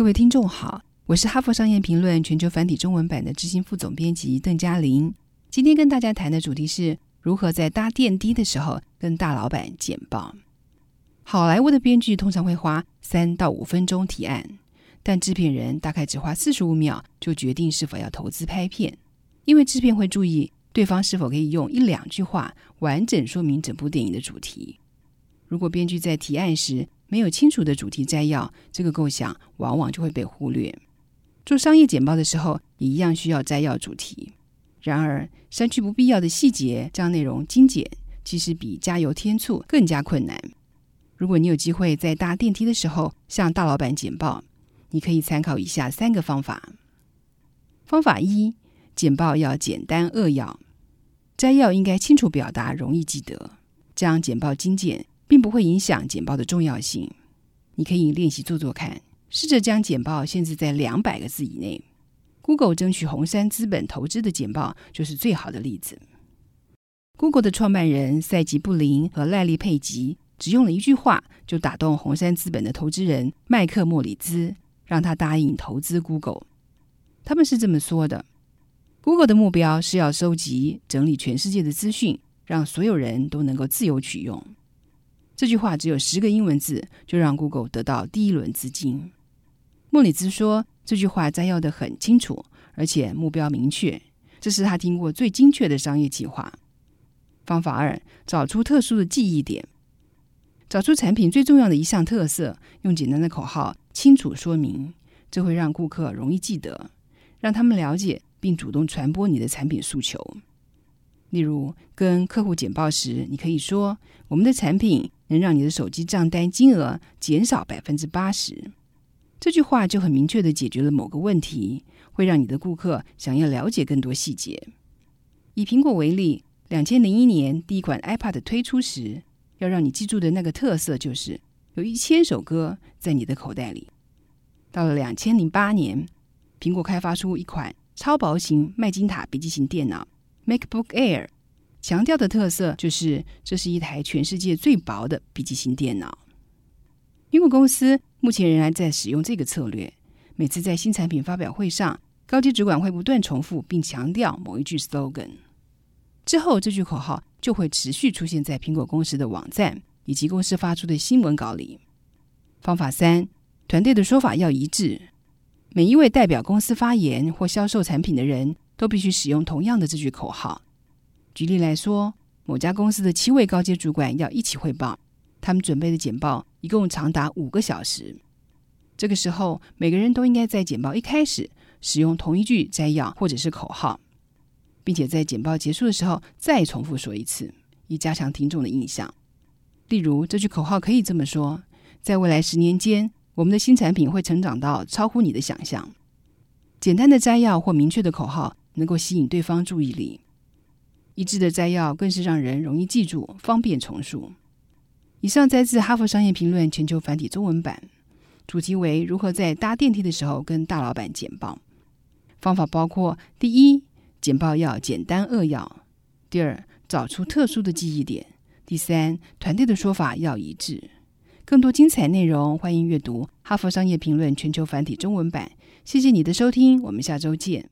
各位听众好，我是哈佛商业评论全球繁体中文版的执行副总编辑邓嘉玲。今天跟大家谈的主题是如何在搭电梯的时候跟大老板简报。好莱坞的编剧通常会花三到五分钟提案，但制片人大概只花四十五秒就决定是否要投资拍片，因为制片会注意对方是否可以用一两句话完整说明整部电影的主题。如果编剧在提案时，没有清楚的主题摘要，这个构想往往就会被忽略。做商业简报的时候，也一样需要摘要主题。然而，删去不必要的细节，将内容精简，其实比加油添醋更加困难。如果你有机会在搭电梯的时候向大老板简报，你可以参考以下三个方法。方法一：简报要简单扼要，摘要应该清楚表达，容易记得，这样简报精简。并不会影响简报的重要性。你可以练习做做看，试着将简报限制在两百个字以内。Google 争取红杉资本投资的简报就是最好的例子。Google 的创办人赛吉布林和赖利佩吉只用了一句话就打动红杉资本的投资人麦克莫里兹，让他答应投资 Google。他们是这么说的：“Google 的目标是要收集、整理全世界的资讯，让所有人都能够自由取用。”这句话只有十个英文字，就让 Google 得到第一轮资金。莫里兹说：“这句话摘要的很清楚，而且目标明确，这是他听过最精确的商业计划。”方法二：找出特殊的记忆点，找出产品最重要的一项特色，用简单的口号清楚说明，这会让顾客容易记得，让他们了解并主动传播你的产品诉求。例如，跟客户简报时，你可以说：“我们的产品。”能让你的手机账单金额减少百分之八十，这句话就很明确的解决了某个问题，会让你的顾客想要了解更多细节。以苹果为例，两千零一年第一款 iPad 推出时，要让你记住的那个特色就是有一千首歌在你的口袋里。到了两千零八年，苹果开发出一款超薄型麦金塔笔记型电脑 MacBook Air。强调的特色就是，这是一台全世界最薄的笔记型电脑。苹果公司目前仍然在使用这个策略。每次在新产品发表会上，高级主管会不断重复并强调某一句 slogan，之后这句口号就会持续出现在苹果公司的网站以及公司发出的新闻稿里。方法三：团队的说法要一致。每一位代表公司发言或销售产品的人都必须使用同样的这句口号。举例来说，某家公司的七位高阶主管要一起汇报，他们准备的简报一共长达五个小时。这个时候，每个人都应该在简报一开始使用同一句摘要或者是口号，并且在简报结束的时候再重复说一次，以加强听众的印象。例如，这句口号可以这么说：在未来十年间，我们的新产品会成长到超乎你的想象。简单的摘要或明确的口号能够吸引对方注意力。一致的摘要更是让人容易记住，方便重述。以上摘自《哈佛商业评论》全球繁体中文版，主题为如何在搭电梯的时候跟大老板简报。方法包括：第一，简报要简单扼要；第二，找出特殊的记忆点；第三，团队的说法要一致。更多精彩内容，欢迎阅读《哈佛商业评论》全球繁体中文版。谢谢你的收听，我们下周见。